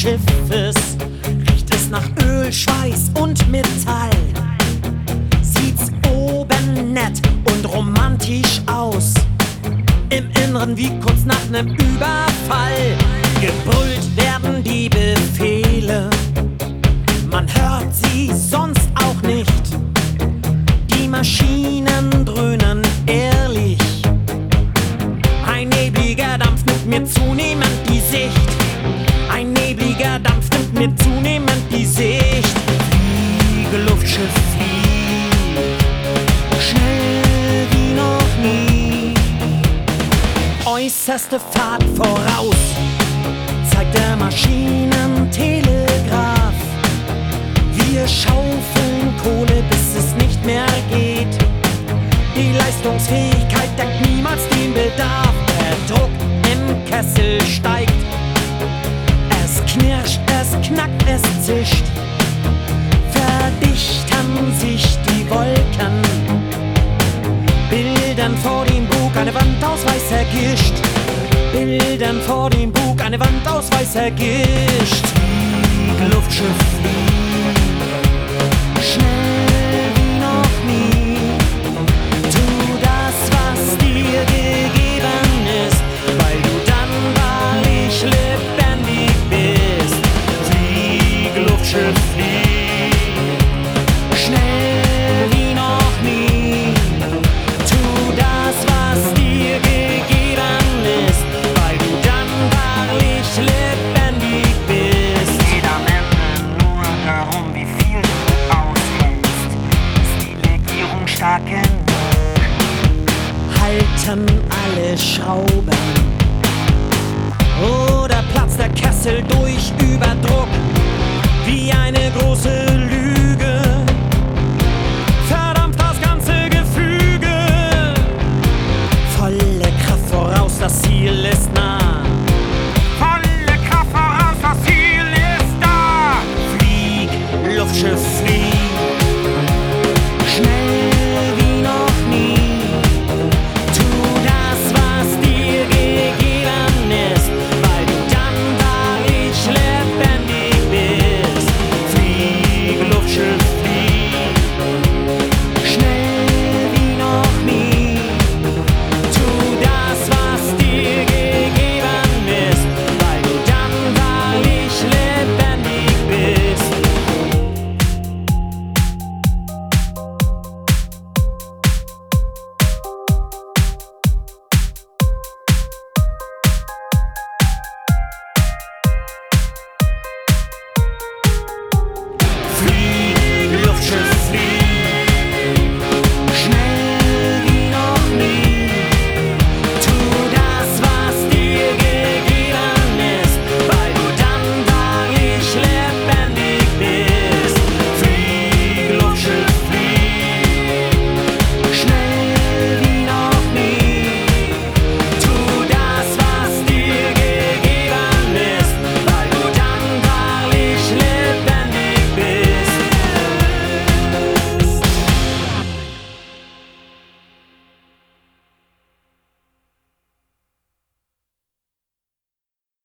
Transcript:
Schiffes riecht es nach Öl, Schweiß und Metall. Sieht's oben nett und romantisch aus. Im Inneren wie kurz nach nem Überfall. Gebrüllt werden die Befehle. Man hört sie sonst auch nicht. Die Maschinen dröhnen ehrlich. Ein nebliger Dampf nimmt mir zunehmend die Sicht. Mir zunehmend die Sicht. Fliege Luftschiff, flieg. Schnell wie noch nie. Äußerste Fahrt voraus. Es knackt, es zischt. Verdichten sich die Wolken. Bildern vor dem Bug eine Wand aus weißer Gischt. Bildern vor dem Bug eine Wand aus weißer Gischt. Flieg, Luftschiff, flieg. Legierung stark genug? halten alle Schrauben. Oder platzt der Kessel durch Überdruck wie eine große